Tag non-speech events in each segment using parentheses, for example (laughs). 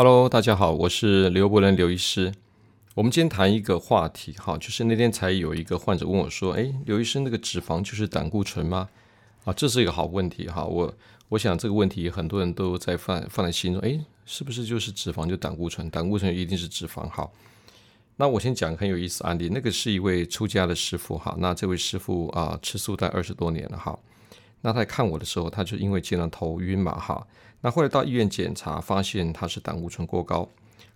Hello，大家好，我是刘伯伦刘医师。我们今天谈一个话题，哈，就是那天才有一个患者问我说：“哎，刘医生，那个脂肪就是胆固醇吗？”啊，这是一个好问题，哈。我我想这个问题很多人都在放放在心中，哎，是不是就是脂肪就胆固醇？胆固醇一定是脂肪？好，那我先讲很有意思案例，那个是一位出家的师傅，哈，那这位师傅啊，吃素在二十多年了，哈。那他在看我的时候，他就因为经常头晕嘛，哈。那后来到医院检查，发现他是胆固醇过高。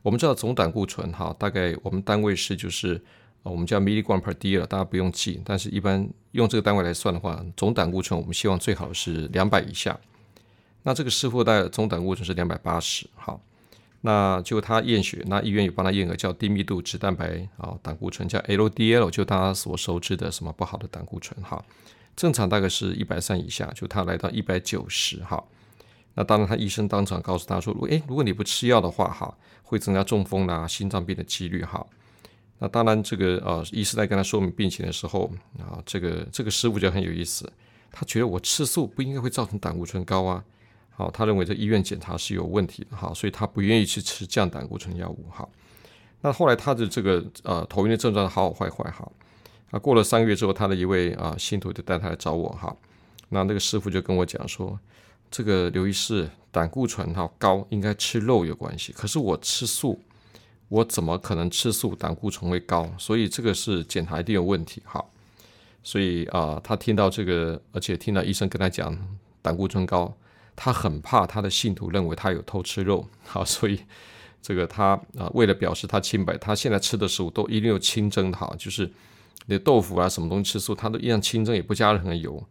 我们知道总胆固醇哈，大概我们单位是就是我们叫 milligram per d 了，大家不用记。但是一般用这个单位来算的话，总胆固醇我们希望最好是两百以下。那这个师傅的总胆固醇是两百八十，好。那就他验血，那医院有帮他验个叫低密度脂蛋白啊胆固醇，叫 LDL，就大家所熟知的什么不好的胆固醇哈。正常大概是一百三以下，就他来到一百九十哈。那当然，他医生当场告诉他说：“如果诶，如果你不吃药的话，哈，会增加中风啦、心脏病的几率，哈。”那当然，这个呃，医师在跟他说明病情的时候啊，这个这个师傅就很有意思，他觉得我吃素不应该会造成胆固醇高啊，好，他认为这医院检查是有问题的，哈，所以他不愿意去吃降胆固醇药物，哈。那后来他的这个呃头晕的症状好好坏坏，哈。啊，过了三个月之后，他的一位啊信徒就带他来找我，哈。那那个师傅就跟我讲说。这个刘医师胆固醇哈高，应该吃肉有关系。可是我吃素，我怎么可能吃素胆固醇会高？所以这个是检查一定有问题哈。所以啊，他听到这个，而且听到医生跟他讲胆固醇高，他很怕他的信徒认为他有偷吃肉。好，所以这个他啊，为了表示他清白，他现在吃的食物都一定有清蒸的哈，就是那豆腐啊什么东西吃素，他都一样清蒸，也不加任何油。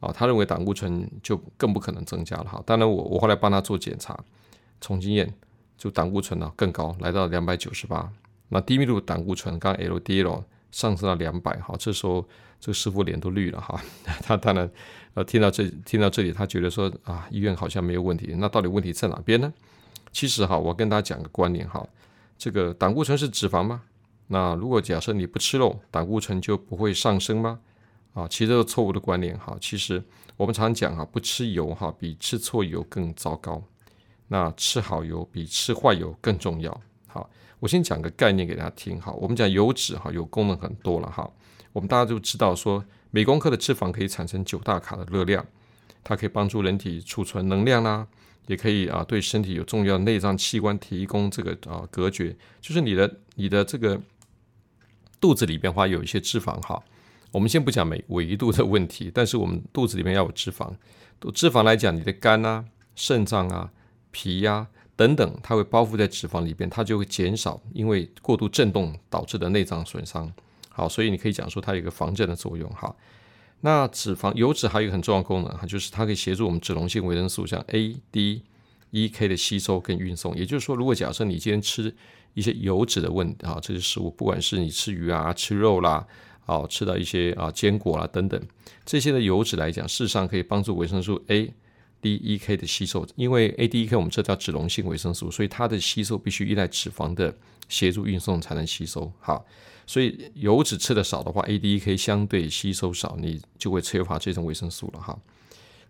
啊，他认为胆固醇就更不可能增加了哈。当然，我我后来帮他做检查，重经验就胆固醇呢更高，来到两百九十八。那低密度胆固醇，刚 LDL 上升到两百哈。这时候这个师傅脸都绿了哈。(laughs) 他当然呃听到这听到这里，他觉得说啊，医院好像没有问题。那到底问题在哪边呢？其实哈，我跟大家讲个观念哈，这个胆固醇是脂肪吗？那如果假设你不吃肉，胆固醇就不会上升吗？啊，其实这个错误的观念哈，其实我们常讲哈，不吃油哈，比吃错油更糟糕。那吃好油比吃坏油更重要。好，我先讲个概念给大家听哈。我们讲油脂哈，有功能很多了哈。我们大家都知道说，每公克的脂肪可以产生九大卡的热量，它可以帮助人体储存能量啦，也可以啊对身体有重要内脏器官提供这个啊隔绝。就是你的你的这个肚子里边话有一些脂肪哈。我们先不讲美维度的问题，但是我们肚子里面要有脂肪。脂肪来讲，你的肝啊、肾脏啊、脾呀等等，它会包覆在脂肪里边，它就会减少因为过度震动导致的内脏损伤。好，所以你可以讲说它有一个防震的作用。哈，那脂肪油脂还有一个很重要功能，哈，就是它可以协助我们脂溶性维生素像 A、D、E、K 的吸收跟运送。也就是说，如果假设你今天吃一些油脂的问啊这些食物，不管是你吃鱼啊、吃肉啦。好吃到一些啊坚果啦等等这些的油脂来讲，事实上可以帮助维生素 A、D、E、K 的吸收。因为 A、D、E、K 我们这叫脂溶性维生素，所以它的吸收必须依赖脂肪的协助运送才能吸收。好，所以油脂吃的少的话，A、D、E、K 相对吸收少，你就会缺乏这种维生素了哈。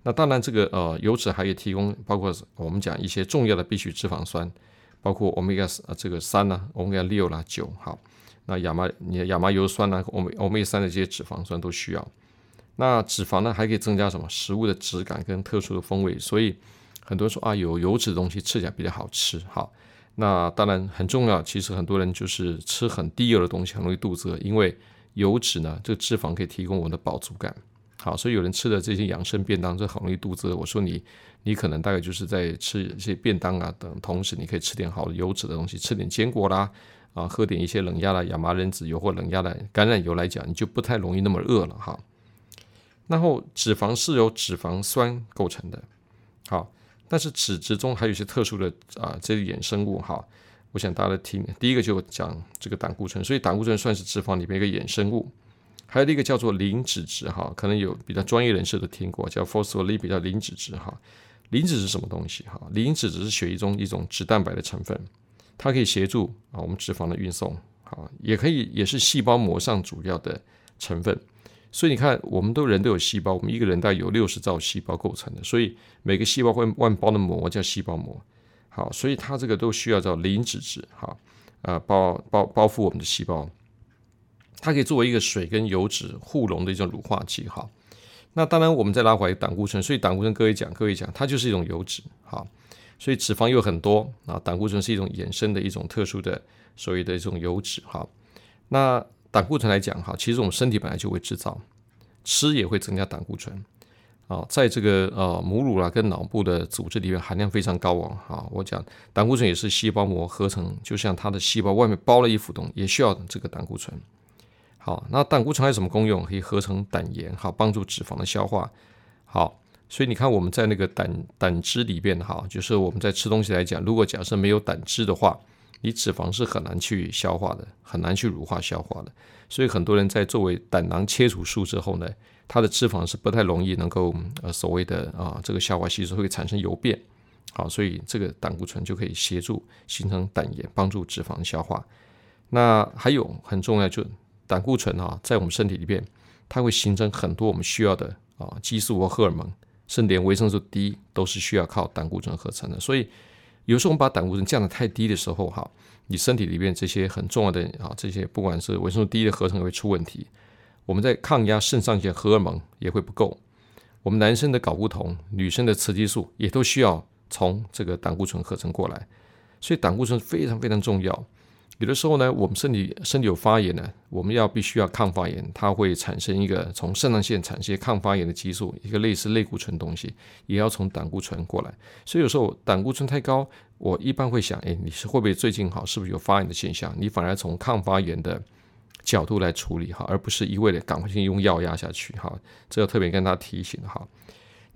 那当然，这个呃油脂还可以提供包括我们讲一些重要的必需脂肪酸，包括欧米伽呃这个三呢，欧米伽六啦九好。那亚麻，你的亚麻油酸呢？欧欧米伽三的这些脂肪酸都需要。那脂肪呢，还可以增加什么？食物的质感跟特殊的风味。所以很多人说啊，有油脂的东西吃起来比较好吃。好，那当然很重要。其实很多人就是吃很低油的东西，很容易肚子饿，因为油脂呢，这个脂肪可以提供我们的饱足感。好，所以有人吃的这些养生便当，这很容易肚子饿。我说你，你可能大概就是在吃一些便当啊等，同时你可以吃点好的油脂的东西，吃点坚果啦。啊，喝点一些冷压的亚麻仁籽油或冷压的橄榄油来讲，你就不太容易那么饿了哈。然后脂肪是由脂肪酸构成的，好，但是脂质中还有一些特殊的啊这些衍生物哈。我想大家听，第一个就讲这个胆固醇，所以胆固醇算是脂肪里面一个衍生物。还有一个叫做磷脂质哈，可能有比较专业人士都听过，叫 phospholipid 叫磷脂质哈。磷脂是什么东西哈？磷脂质是血液中一种脂蛋白的成分。它可以协助啊我们脂肪的运送，好，也可以也是细胞膜上主要的成分。所以你看，我们都人都有细胞，我们一个人大概有六十兆细胞构成的，所以每个细胞会外包的膜叫细胞膜。好，所以它这个都需要叫磷脂质，好，啊包包包覆我们的细胞，它可以作为一个水跟油脂互溶的一种乳化剂，哈。那当然，我们再拉回来胆固醇，所以胆固醇各位讲，各位讲，它就是一种油脂，好，所以脂肪有很多啊，胆固醇是一种衍生的一种特殊的所谓的一种油脂，哈。那胆固醇来讲，哈，其实我们身体本来就会制造，吃也会增加胆固醇，啊，在这个呃母乳啦跟脑部的组织里面含量非常高哦，啊，我讲胆固醇也是细胞膜合成，就像它的细胞外面包了一浮动，也需要这个胆固醇。好，那胆固醇还有什么功用？可以合成胆盐，好帮助脂肪的消化。好，所以你看我们在那个胆胆汁里边，哈，就是我们在吃东西来讲，如果假设没有胆汁的话，你脂肪是很难去消化的，很难去乳化消化的。所以很多人在作为胆囊切除术之后呢，它的脂肪是不太容易能够呃所谓的啊这个消化吸收会产生油变。好，所以这个胆固醇就可以协助形成胆盐，帮助脂肪消化。那还有很重要就。胆固醇啊，在我们身体里边，它会形成很多我们需要的啊激素或荷尔蒙，甚至连维生素 D 都是需要靠胆固醇合成的。所以，有时候我们把胆固醇降得太低的时候，哈，你身体里边这些很重要的啊这些，不管是维生素 D 的合成也会出问题。我们在抗压肾上腺荷尔蒙也会不够。我们男生的睾固酮、女生的雌激素也都需要从这个胆固醇合成过来。所以，胆固醇非常非常重要。有的时候呢，我们身体身体有发炎呢，我们要必须要抗发炎，它会产生一个从肾上腺产生抗发炎的激素，一个类似类固醇东西，也要从胆固醇过来。所以有时候胆固醇太高，我一般会想，哎，你是会不会最近好，是不是有发炎的现象？你反而从抗发炎的角度来处理哈，而不是一味的赶快性用药压下去哈。这要特别跟大家提醒哈。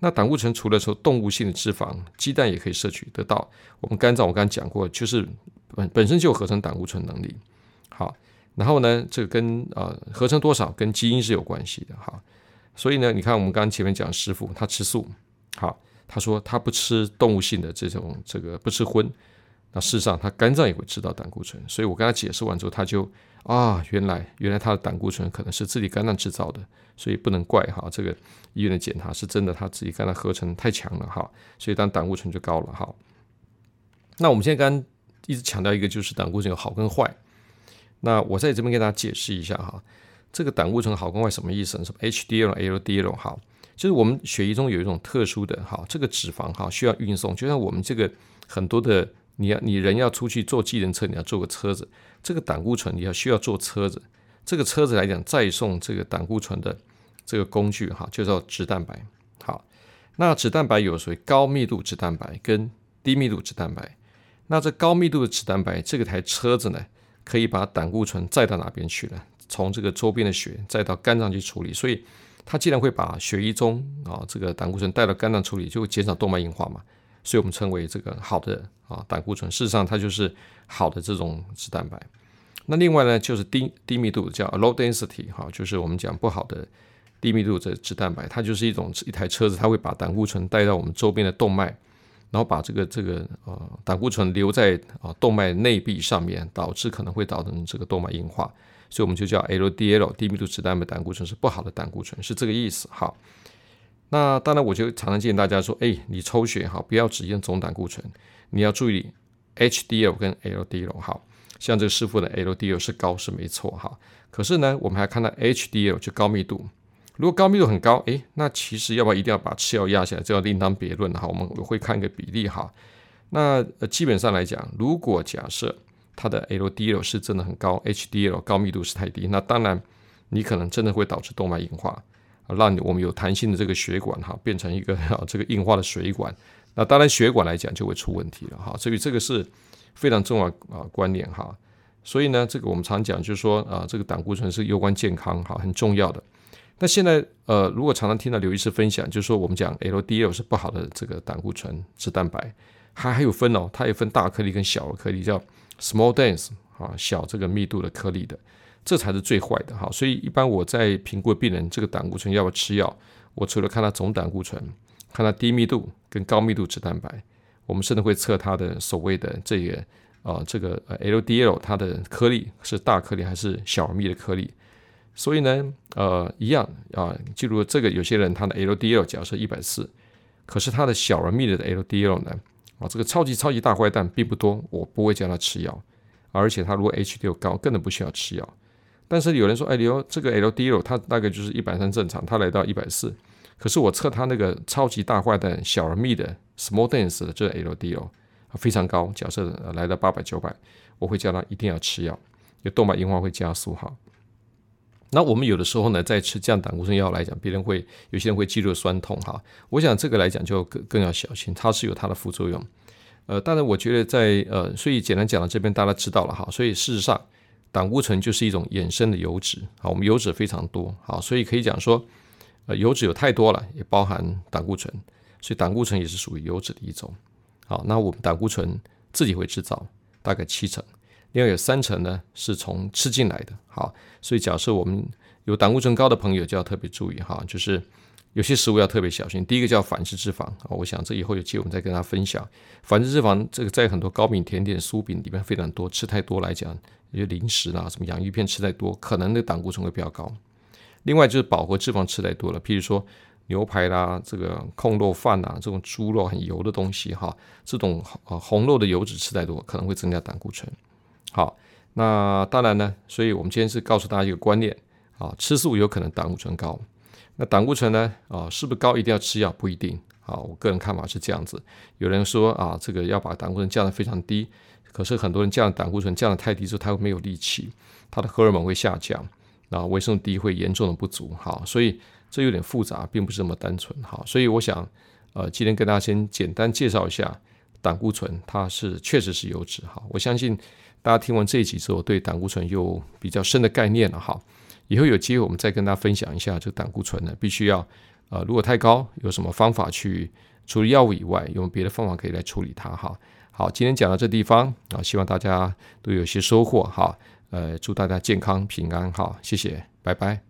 那胆固醇除了说动物性的脂肪，鸡蛋也可以摄取得到。我们肝脏我刚刚讲过，就是。本本身就有合成胆固醇能力，好，然后呢，这个跟呃合成多少跟基因是有关系的，哈，所以呢，你看我们刚刚前面讲师傅他吃素，好，他说他不吃动物性的这种这个不吃荤，那事实上他肝脏也会吃到胆固醇，所以我跟他解释完之后，他就啊，原来原来他的胆固醇可能是自己肝脏制造的，所以不能怪哈，这个医院的检查是真的，他自己肝脏合成太强了哈，所以当胆固醇就高了哈。那我们现在刚。一直强调一个就是胆固醇有好跟坏，那我在这边给大家解释一下哈，这个胆固醇好跟坏什么意思？什么 HDL、LDL 好，就是我们血液中有一种特殊的哈，这个脂肪哈需要运送，就像我们这个很多的，你要你人要出去坐计程车，你要坐个车子，这个胆固醇你要需要坐车子，这个车子来讲再送这个胆固醇的这个工具哈，就叫脂蛋白。好，那脂蛋白有属于高密度脂蛋白跟低密度脂蛋白。那这高密度的脂蛋白，这个台车子呢，可以把胆固醇载到哪边去了？从这个周边的血再到肝脏去处理，所以它既然会把血液中啊这个胆固醇带到肝脏处理，就会减少动脉硬化嘛。所以我们称为这个好的啊胆固醇，事实上它就是好的这种脂蛋白。那另外呢，就是低低密度叫 low density 哈，就是我们讲不好的低密度的脂蛋白，它就是一种一台车子，它会把胆固醇带到我们周边的动脉。然后把这个这个呃胆固醇留在啊动脉内壁上面，导致可能会导致这个动脉硬化，所以我们就叫 LDL 低密度脂蛋白胆固醇是不好的胆固醇，是这个意思。好，那当然我就常常建议大家说，哎，你抽血哈，不要只验总胆固醇，你要注意 HDL 跟 LDL。好，像这个师傅的 LDL 是高是没错哈，可是呢，我们还看到 HDL 就高密度。如果高密度很高，诶，那其实要不要一定要把吃药压下来，这要另当别论哈。我们会看一个比例哈。那基本上来讲，如果假设它的 LDL 是真的很高，HDL 高密度是太低，那当然你可能真的会导致动脉硬化，让我们有弹性的这个血管哈变成一个 (laughs) 这个硬化的水管。那当然血管来讲就会出问题了哈。所以这个是非常重要啊观念哈。所以呢，这个我们常讲就是说啊，这个胆固醇是攸关健康哈，很重要的。那现在，呃，如果常常听到刘医师分享，就是说我们讲 LDL 是不好的这个胆固醇脂蛋白，还还有分哦，它也分大颗粒跟小颗粒，叫 small dense 啊，小这个密度的颗粒的，这才是最坏的哈。所以一般我在评估病人这个胆固醇要不要吃药，我除了看他总胆固醇，看他低密度跟高密度脂蛋白，我们甚至会测他的所谓的这个啊这个 LDL 它的颗粒是大颗粒还是小而密的颗粒。所以呢，呃，一样啊，记住这个，有些人他的 LDL 假设一百四，可是他的小而密的 LDL 呢，啊，这个超级超级大坏蛋并不多，我不会叫他吃药，而且他如果 HDL 高，根本不需要吃药。但是有人说，哎，刘这个 LDL 它大概就是一百三正常，它来到一百四，可是我测它那个超级大坏蛋小而密的 small dense 的这 LDL 非常高，假设来到八百九百，我会叫他一定要吃药，因为动脉硬化会加速哈。那我们有的时候呢，在吃降胆固醇药来讲，别人会有些人会肌肉酸痛哈。我想这个来讲就更更要小心，它是有它的副作用。呃，当然我觉得在呃，所以简单讲到这边大家知道了哈。所以事实上，胆固醇就是一种衍生的油脂好，我们油脂非常多好，所以可以讲说，呃，油脂有太多了，也包含胆固醇，所以胆固醇也是属于油脂的一种。好，那我们胆固醇自己会制造大概七成。另外有三成呢，是从吃进来的。好，所以假设我们有胆固醇高的朋友，就要特别注意哈，就是有些食物要特别小心。第一个叫反式脂肪啊，我想这以后有机会我们再跟大家分享。反式脂肪这个在很多糕饼、甜点、酥饼里面非常多，吃太多来讲，有些零食啦，什么洋芋片吃太多，可能那胆固醇会比较高。另外就是饱和脂肪吃太多了，譬如说牛排啦、这个控肉饭呐，这种猪肉很油的东西哈，这种呃红肉的油脂吃太多，可能会增加胆固醇。好，那当然呢，所以我们今天是告诉大家一个观念啊，吃素有可能胆固醇高。那胆固醇呢，啊，是不是高一定要吃药？不一定。啊，我个人看法是这样子。有人说啊，这个要把胆固醇降得非常低，可是很多人降胆固醇降得太低之后，他会没有力气，他的荷尔蒙会下降，然后维生素 D 会严重的不足。好，所以这有点复杂，并不是这么单纯。好，所以我想，呃，今天跟大家先简单介绍一下胆固醇，它是确实是油脂。好，我相信。大家听完这一集之后，对胆固醇有比较深的概念了哈。以后有机会我们再跟大家分享一下，这个胆固醇呢，必须要呃，如果太高，有什么方法去除了药物以外，有别的方法可以来处理它哈。好，今天讲到这地方啊，希望大家都有些收获哈。呃，祝大家健康平安哈，谢谢，拜拜。